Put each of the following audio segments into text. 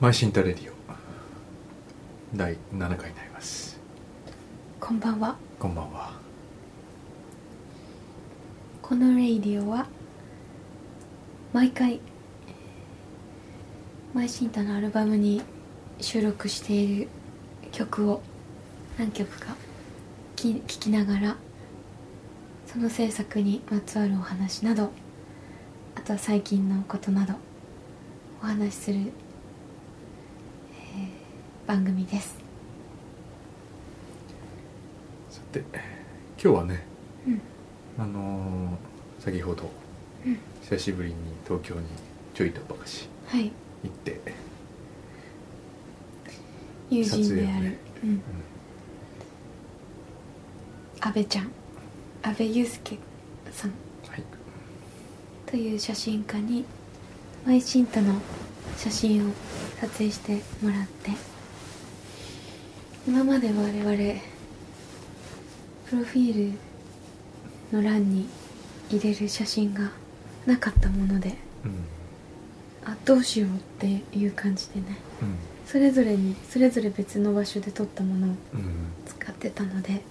maishinta radio。第7回になります。こんばんは。こんばんは。このレイディオは毎回 maishinta のアルバムに収録している曲を何曲か聴きながらその制作にまつわるお話などあとは最近のことなどお話しする、えー番組です。さて今日はねうん。あのー先ほど、うん。久しぶりに東京にちょいとばかしはい。行って、友人である、ねうん。阿部ちゃん。阿部祐介さん。はい。という写真家にマイシンタの写真を撮影してもらって今まで我々プロフィールの欄に入れる写真がなかったものでうんあどうしようっていう感じでねうんそれぞれにそれぞれ別の場所で撮ったものを使ってたので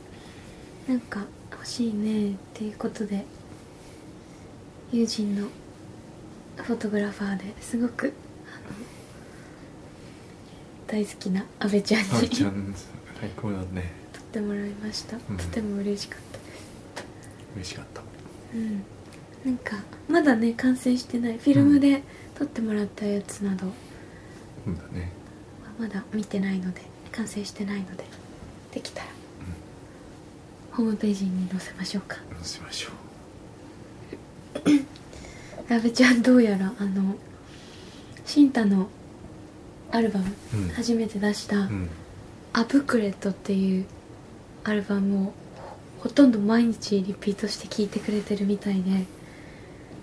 なんか欲しいねっていうことで友人のフォトグラファーですごくあの大好きな阿部ちゃんあにちゃん最高だね。撮ってもらいました、ん。とても嬉しかった。で嬉しかった。すうん。なんかまだね完成してない。フィルムで撮ってもらったやつなど。はうんだね。まだ見てないので完成してないのでできたら。ホームページに載せましょうか。うんしましょ阿部 ちゃんどうやらあのシンタのアルバム、うん。初めて出したううん「アブクレット」っていうアルバムをほほとんど毎日リピートして聴いてくれてるみたいで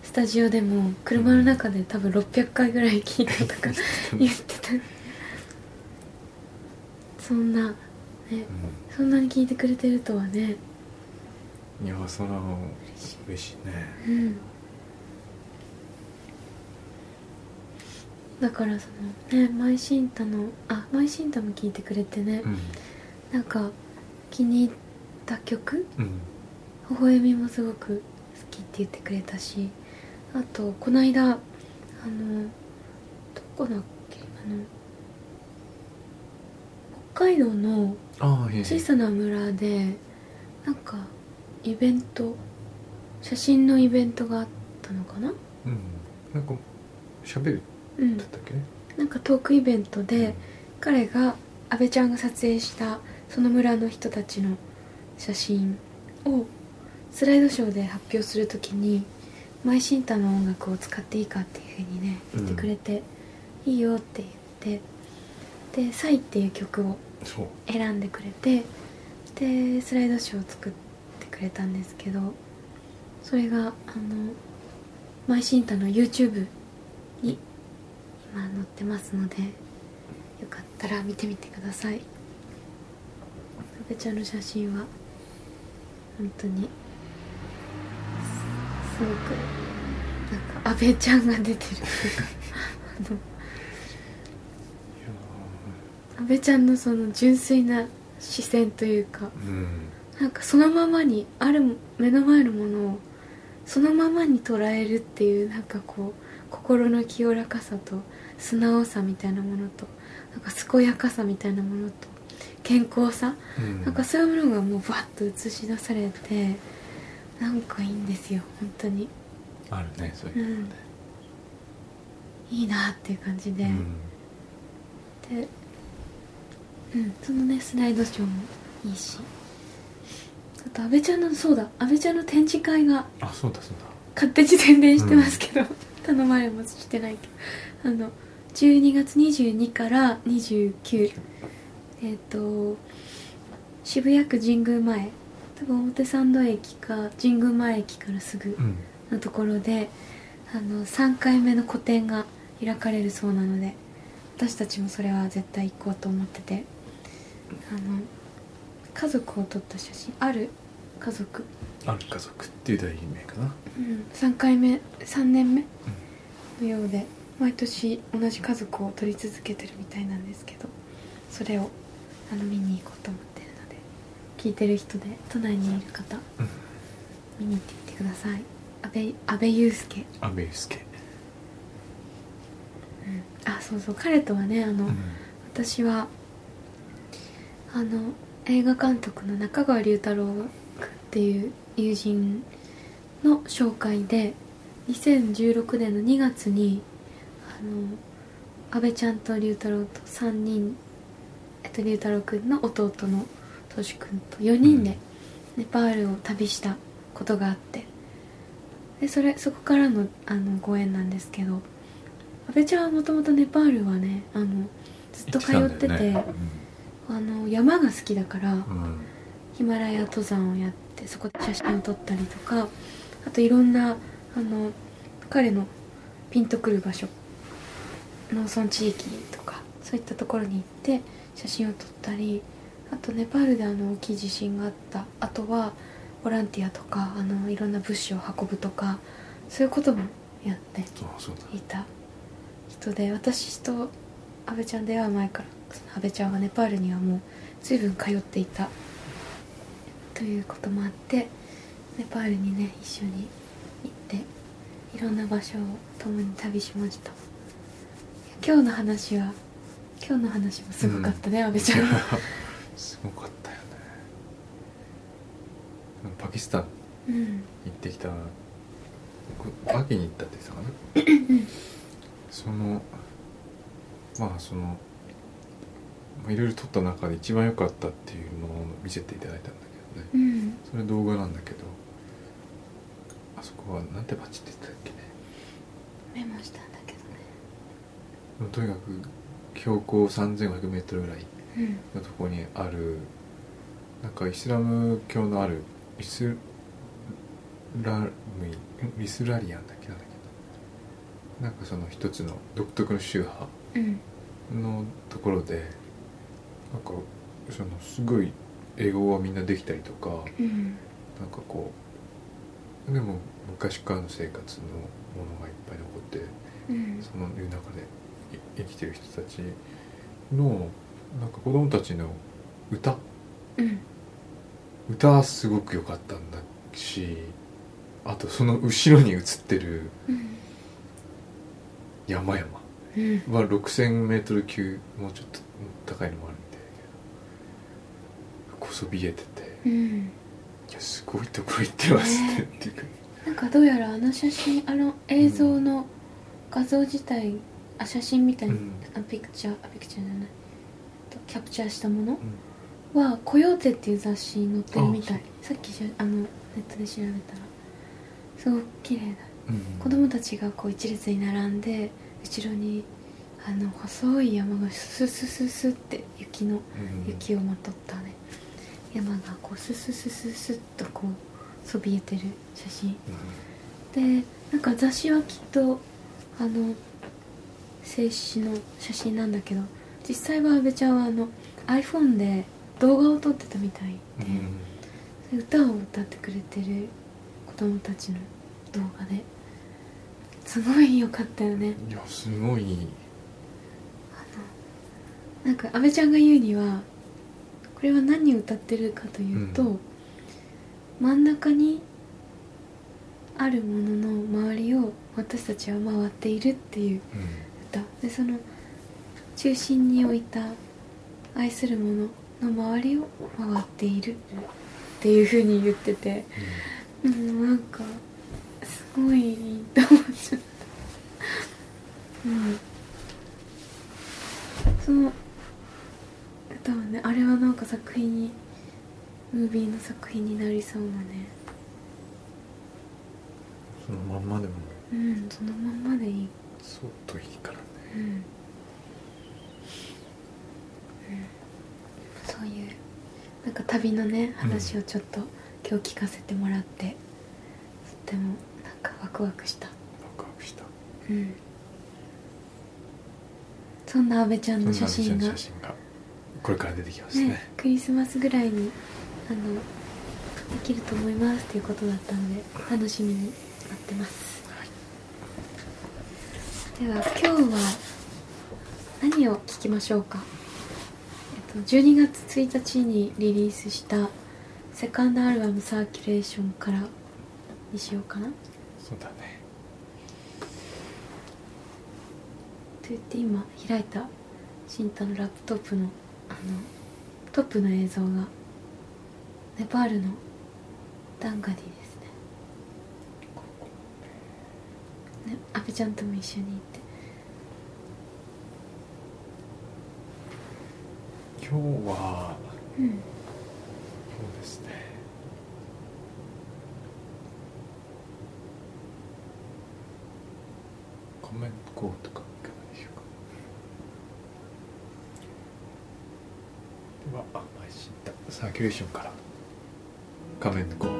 スタジオでも車の中で多分600回ぐらい聴いたとか 言ってた。そんなねそんなに聴いてくれてるとはね。うんいやそれは嬉しいね。うんだからそのねマイシンタのあマイシンタも聴いてくれてね、うん。なんか気に入った曲うん。微笑みもすごく好きって言ってくれたしあとこの間あのどこだっけあの北海道の小さな村でなんかイベント写真のイベントがあったのかな？うん。なんか喋る？うん。だったっけ？ねなんかトークイベントで彼が阿部ちゃんが撮影したその村の人たちの写真をスライドショーで発表するときにマイシンタの音楽を使っていいかっていうふうにね言ってくれて、いいよって言ってで「サイ」っていう曲を選んでくれてでスライドショーを作ってくれたんですけどそれがあのマイシンタの YouTube に今載ってますのでよかったら見てみてください。阿部ちゃんの写真は本当にすすごくなんか阿部ちゃんが出てる。っていうかあの阿部ちゃんのその純粋な視線というかうん。なんかそのままにある目の前のものをそのままに捉えるっていうなんかこう心の清らかさと素直さみたいなものとなんか健やかさみたいなものと健康さ、うん。なんかそういうものがもうバッと映し出されてなんかいいんですよ本当に。あるねそういううのん。ねいいなっていう感じで、うん。でうんそのねスライドショーもいいし。あと阿部ちゃんのそうだ阿部ちゃんの展示会があそうだそうだ。勝手に宣伝してますけど、頼まれもしてないけどあの12月22から29えっ、と渋谷区神宮前多分表参道駅か神宮前駅からすぐのところであの3回目の個展が開かれるそうなので私たちもそれは絶対行こうと思っててあの家族を撮った写真ある家族、ある家族っていう題名かな。うん、3回目3年目のようで毎年同じ家族を撮り続けてるみたいなんですけどそれをあの見に行こうと思ってるので聞いてる人で都内にいる方うん。見に行ってみてください。阿部阿部祐介、阿部祐介。あそうそう。彼とはねあの、うん。私はあの映画監督の中川龍太郎君っていう友人の紹介で2016年の2月にあの阿部ちゃんと龍太郎と3人、えっと、龍太郎君の弟のとし君と4人でネパールを旅したことがあってでそれそこからのあのご縁なんですけど阿部ちゃんはもともとネパールはねあのずっと通ってて行たんあの山が好きだから、うん。うんヒマラヤ登山をやってそこで写真を撮ったりとかあといろんなあの彼のピンとくる場所農村地域とかそういったところに行って写真を撮ったりあとネパールであの大きい地震があった。あとはボランティアとかあのいろんな物資を運ぶとかそういうこともやっていた人で私と阿部ちゃん出会う前から阿部ちゃんはネパールにはもう随分通っていたということもあってネパールにね一緒に行っていろんな場所を共に旅しました。今日の話は今日の話もすごかったね、阿部ちゃん。は すごかったよね。パキスタンうん。行ってきた。僕秋に行ったって言ってたかな？そのまあそのまあいろいろ撮った中で一番良かったっていうのを見せていただいたんだけどね。うん。それ動画なんだけど。あそこはなんて街って言ってたっけね。メモしたんだけどね。とにかく標高 3500m ぐらいうん。のところにあるなんかイスラム教のあるイスラムイイスラリアンだっけなんだっけな。なんかその一つの独特の宗派うん。のところでなんかそのすごい英語がみんなできたりとかうん。なんかこうでも昔からの生活のものがいっぱい残ってうん。そのいう中でい生きてる人たちのなんか子供たちの歌。うん。歌はすごく良かったんだしあとその後ろに映ってるうん。山々。うん。は 6000m 級もうちょっと高いのもあるこそびえててうん。いやすごいところ行ってますねっていうかなんかどうやらあの写真あの映像の画像自体、あ写真みたいに、うん。あピクチャーあピクチャーじゃない。とキャプチャーしたもの？うん。は「コヨーテ」っていう雑誌に載ってるみたい。あさっきあのネットで調べたら。すごく綺麗だ。うん。子供たちがこう一列に並んで後ろにあの細い山がススススって雪のうん。雪をまとったね山がこうスススススッとこうそびえてる写真。でなんか雑誌はきっとあの静止の写真なんだけど実際は阿部ちゃんはあの iPhone で動画を撮ってたみたいで、うん歌を歌ってくれてる子供たちの動画で。すごい良かったよね。いやすごい。なんか阿部ちゃんが言うにはこれは何を歌ってるかというと、うん。真ん中にあるものの周りを私たちは回っているっていううん。歌。でその中心に置いた愛するものの周りを回っているっていうふうに言っててうん。なんかすごいと思っちゃった。うん。そのねあれはなんか作品にムービーの作品になりそうなね。そのまんまでも。うんそのまんまでいい。相当いいからね。うん、うん、そういうなんか旅のね話をちょっと今日聞かせてもらって、とってもなんかワクワクした。ワクワクした。うん。そんな阿部ちゃんの写真がこれから出てきますね。ねクリスマスぐらいにあのできると思いますっていうことだったので楽しみになってます。では今日は何を聞きましょうか、えっと、12月1日にリリースしたセカンドアルバム「サーキュレーション」からにしようかな。そうだね。と言って今開いた新太のラップトップのあのトップの映像がネパールのダンガディですね。ね阿部ちゃんとも一緒に行って。今日はうん。そうですね。コメントコーとかいかがでしょうかではあ配信だサーキュレーションから。画面のコー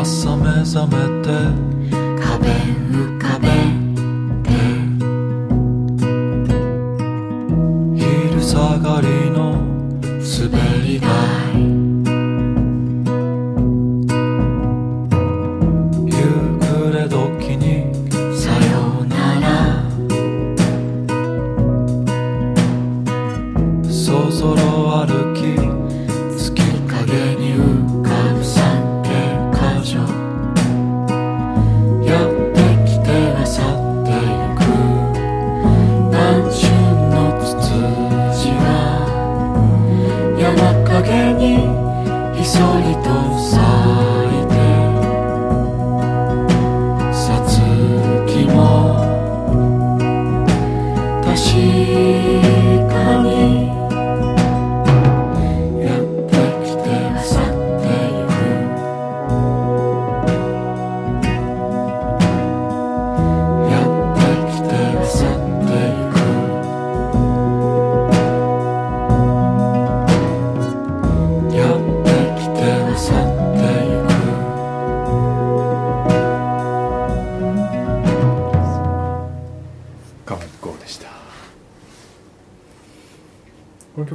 朝目覚めて。壁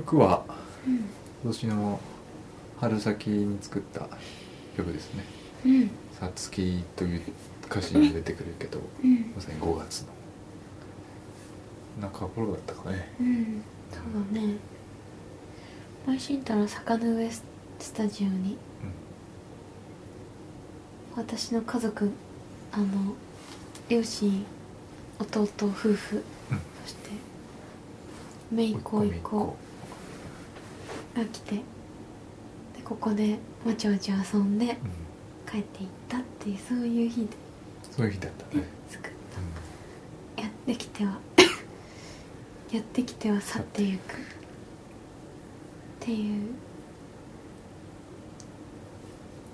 曲は今年の春先に作った曲ですね。うん「さつき」という歌詞に出てくるけどうん。まさに5月の。中頃だったかね。うん。そうだね前新太の坂の上スタジオに私の家族あの両親弟夫婦、うん。そして姪っ子一個が来て。でここでわちゃわちゃ遊んでうん。帰っていったっていうそういう日で。そういう日だったね。ね作ったやってきては やってきては去っていく。っていう。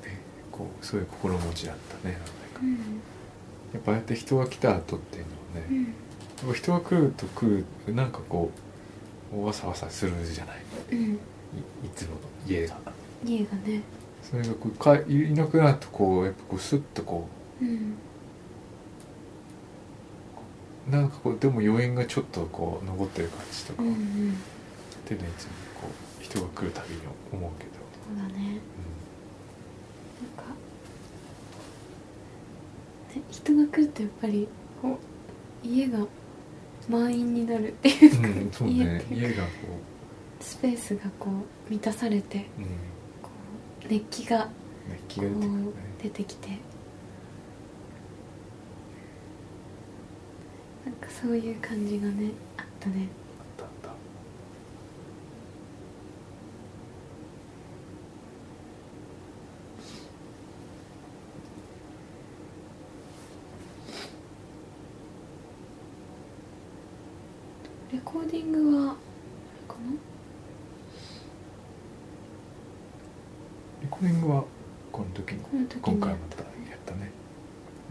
でこうそういう心持ちだったねうん。やっぱああやって人が来た後っていうのはね、うん。人が来ると来るなんかこうわさわさするじゃない。うんいいつもの家が。家がね。それがこうかいいなくなるとこうやっぱこうスッとこうん。うなんかこうでも余韻がちょっとこう残ってる感じとか、うんうん。いうのはいつもこう人が来るたびに思うけど、そうだね。なんか、ね、人が来るとやっぱりこう家が満員になるっていうか、うんうん、そうね家がこスペースがこう満たされてう、うん、こう熱気が熱気こが出てくるね。う出てきて。なんかそういう感じがねあったねあったあったレコーディングはあれかなレコーディングはこの時にこの時に今回またやったね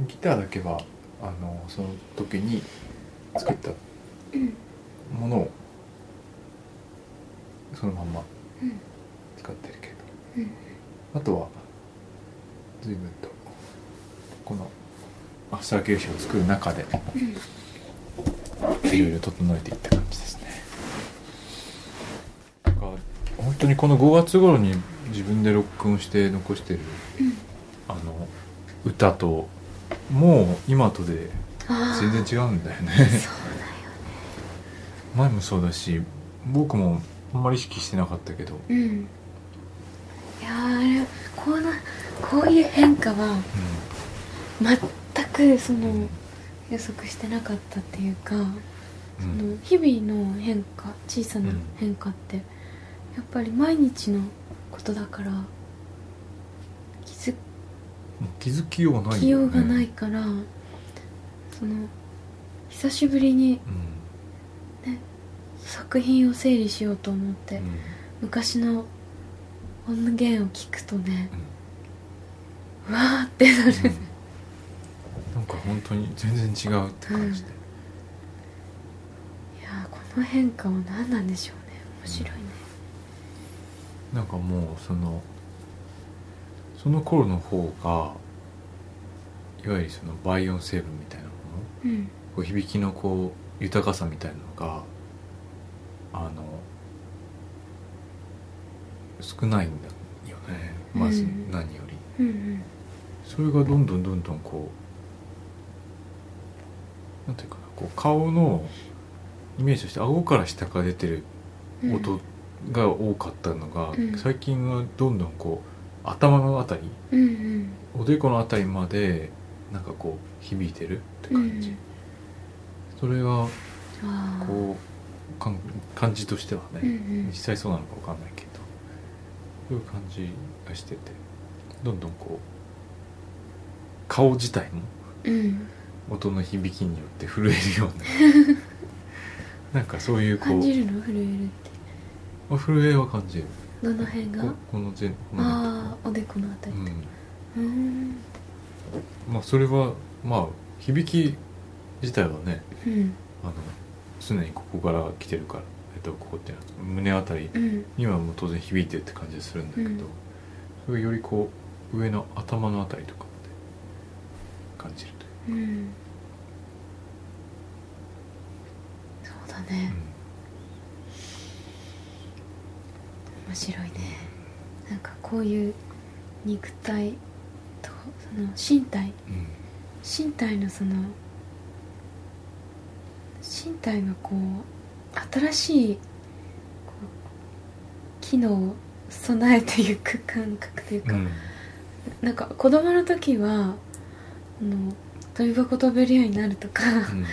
ギターだけはあのその時に作ったものをそのまんまうん。使ってるけど。うん。あとは随分とこのアフターケーションを作る中でうん。いろいろ整えていった感じですね。なんか本当にこの5月頃に自分で録音して残してる、あの歌ともう今とで全然違うんだよね。そうだよね。前もそうだし僕もあんまり意識してなかったけど、うん。いやーあれこうなこういう変化は全くその予測してなかったっていうか、うん。その日々の変化小さな変化って、やっぱり毎日のことだから気づきようがないきようがないうんから、その久しぶりに作品を整理しようと思って、うん。昔の音源を聞くとね、うわーってなる、うん。なんか本当に全然違うって感じで、いやーこの変化は何なんでしょうね。面白いね。なんかもうそのその頃の方がいわゆるその倍音成分みたいなものうん。こう響きのこう豊かさみたいなのがあの少ないんだよね。まずうん。何より、うんうん。それがどんどんどんどんこうなんていうかなこう顔のイメージとして顎から下から出てるうん音が多かったのが、うん。最近はどんどんこう頭のあたりうんうん。おでこのあたりまでなんかこう響いてるって感じ、それがああこうかん感じとしてはね、うんうん。実際そうなのかわかんないけどそういう感じがしててどんどんこう顔自体もうん。音の響きによって震えるような なんかそういうこ感うじるの？震えるって。あ震えは感じる。どの辺が？ここの前このおでこのあたりうん。まあそれはまあ響き自体はねうん。あの常にここから来てるから、えっと、ここっていうのは胸あたりうん。にはもう当然響いてるって感じするんだけど、うん。それがよりこう上の頭のあたりとかまで感じるという、うん。そうだね。面白いねなんかこういう肉体とその身体。うん身体のその身体がこう新しい機能を備えていく感覚というか、うん。なんか子供の時はあの飛び箱飛べるようになるとか、うん。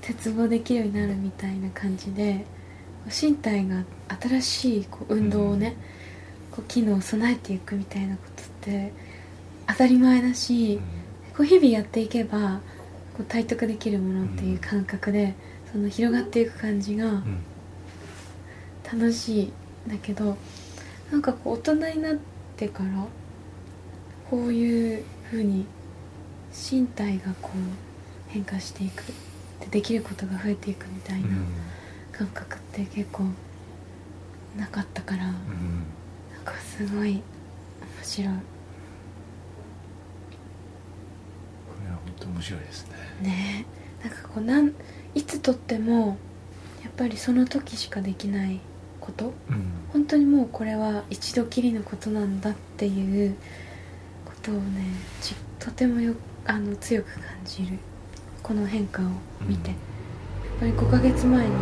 鉄棒できるようになるみたいな感じで身体が新しいこう運動をね、こう機能を備えていくみたいなことって当たり前だし、こう日々やっていけばこう体得できるものっていう感覚で、その広がっていく感じがうん。楽しいんだけどなんかこう大人になってからこういう風に身体がこう変化していくでできることが増えていくみたいな感覚って結構なかったから、うんかすごい面白い。これは本当面白いですね。ね。なんかこうなんいつとってもやっぱりその時しかできないこと。うん。本当にもうこれは一度きりのことなんだっていうことをねちとてもよあの強く感じる。この変化を見て、うん。やっぱり5ヶ月前に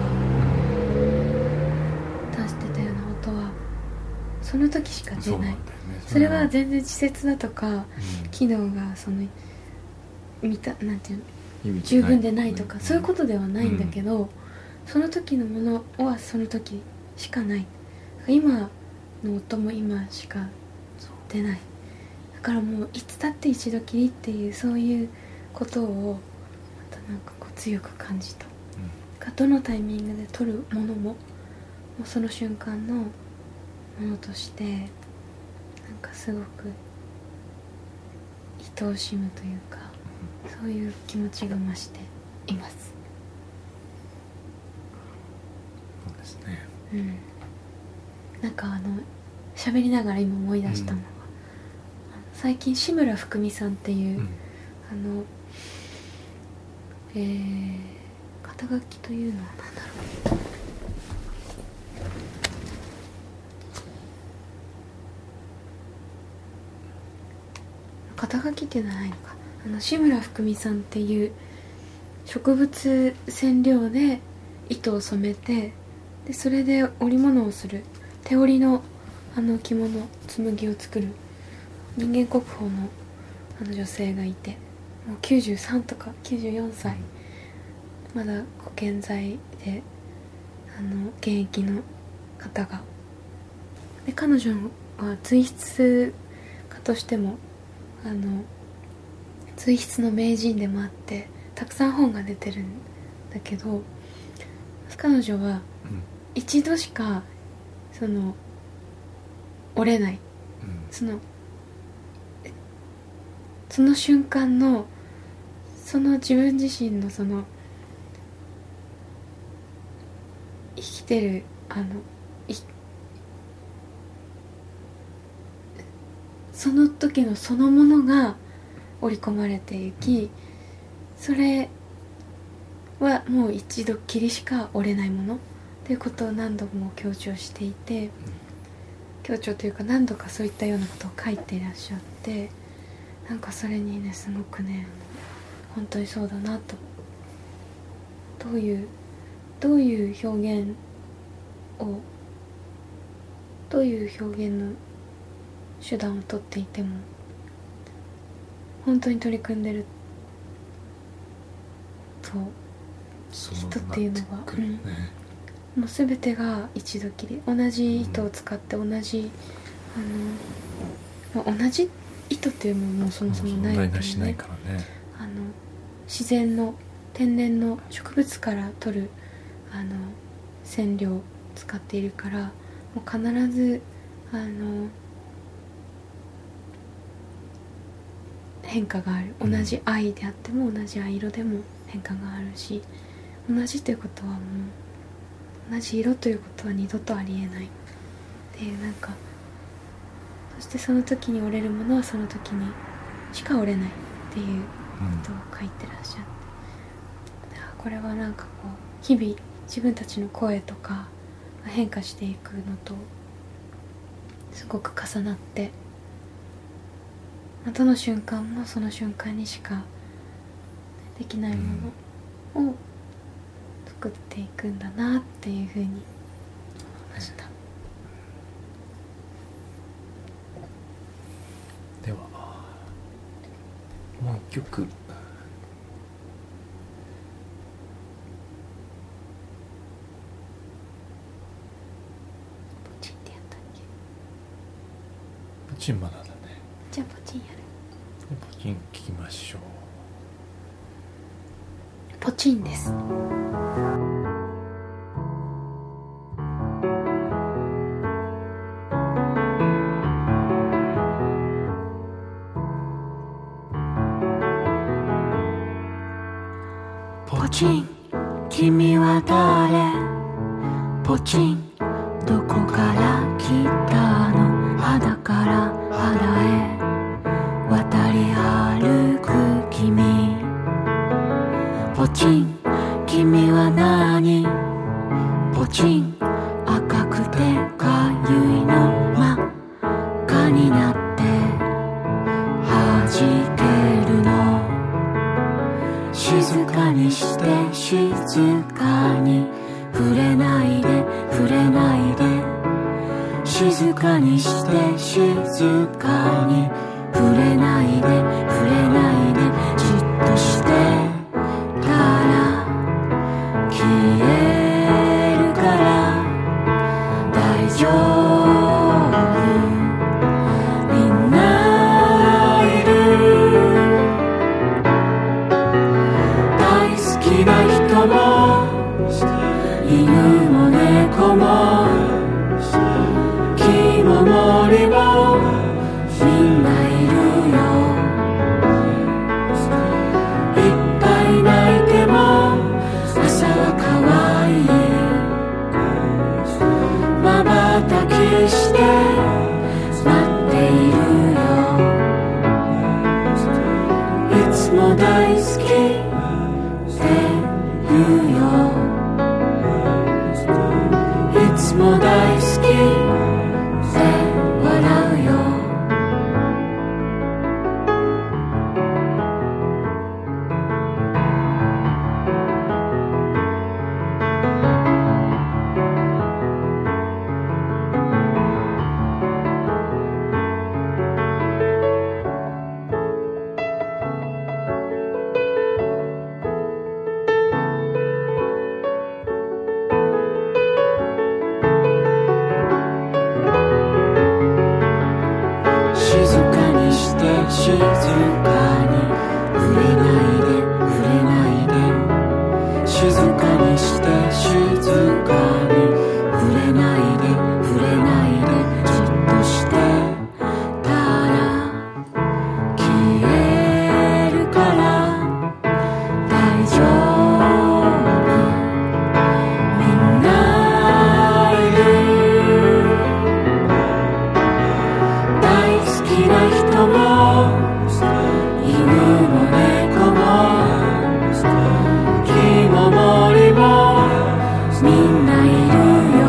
出してたような音はその時しか出ない。それは全然稚拙だとかうん。機能がその見たなんていうの十分でないとか、ん。そういうことではないんだけど、その時のものはその時しかない。今の音も今しか出ない。だからもういつだって一度きりっていうそういうことをまたなんかこう強く感じた。がどのタイミングで撮るものももうその瞬間のものとしてなんかすごく愛おしむというかそういう気持ちが増しています。そうですね。うん。なんかあの喋りながら今思い出したのが、あの最近志村ふくみさんっていう、うん。あのえー、肩書きというのは何だろう肩書きっていうのはないのか。あの志村福美さんっていう植物染料で糸を染めてでそれで織物をする。手織りのあの着物紬を作る人間国宝のあの女性がいてもう93とか94歳。まだご健在であの現役の方が。で彼女は随筆家としてもあの随筆の名人でもあってたくさん本が出てるんだけど彼女はうん。一度しかその折れない。うん。そのえその瞬間のその自分自身のその生きてるあのいその時のそのものが織り込まれていきそれはもう一度きりしか折れないもの。ということを何度も強調していて強調というか何度かそういったようなことを書いていらっしゃってなんかそれにねすごくね本当にそうだなと。どういうどういう表現をどういう表現の手段をとっていても本当に取り組んでるとそ人っていうのは。なってくるね。もう全てが一度きり。同じ糸を使って同じあの、まあ、同じ糸っていうのももうそもそもない問題けどねないからね。あの自然の天然の植物から取るあの染料を使っているからもう必ずあの変化がある。同うん。じ藍であっても同じ藍色でも変化があるし同じということはもう同じ色ということは二度とありえない。っていうなんかそしてその時に折れるものはその時にしか折れないっていうことを書いてらっしゃって。あこれはなんかこう日々自分たちの声とかが変化していくのとすごく重なってまあどの瞬間もその瞬間にしかできないものを作っていくんだなっていうふうに思いました。ではもう一曲。チンまだだねじゃあポチンやるポチン聞きましょうシーンです。waiting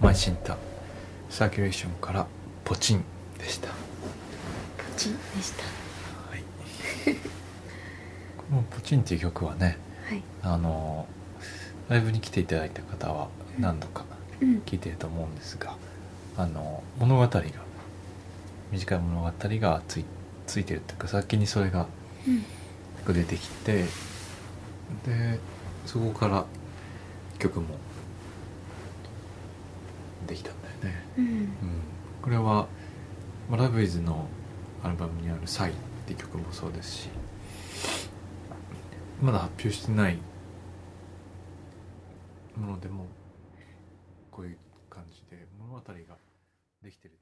マイシンタサーキュレーション」から「ポチン」でした。ポチンでした。はい。この「ポチン」っていう曲はねはい。あのライブに来ていただいた方は何度かうん。聞いてると思うんですがあの物語が短い物語がついついてるっていうか先にそれがうん。出てきてでそこから曲もできたんだよね、うん。うん、これはまあラブイズのアルバムにある「サイ」って曲もそうですしまだ発表してないものでもこういう感じで物語ができてる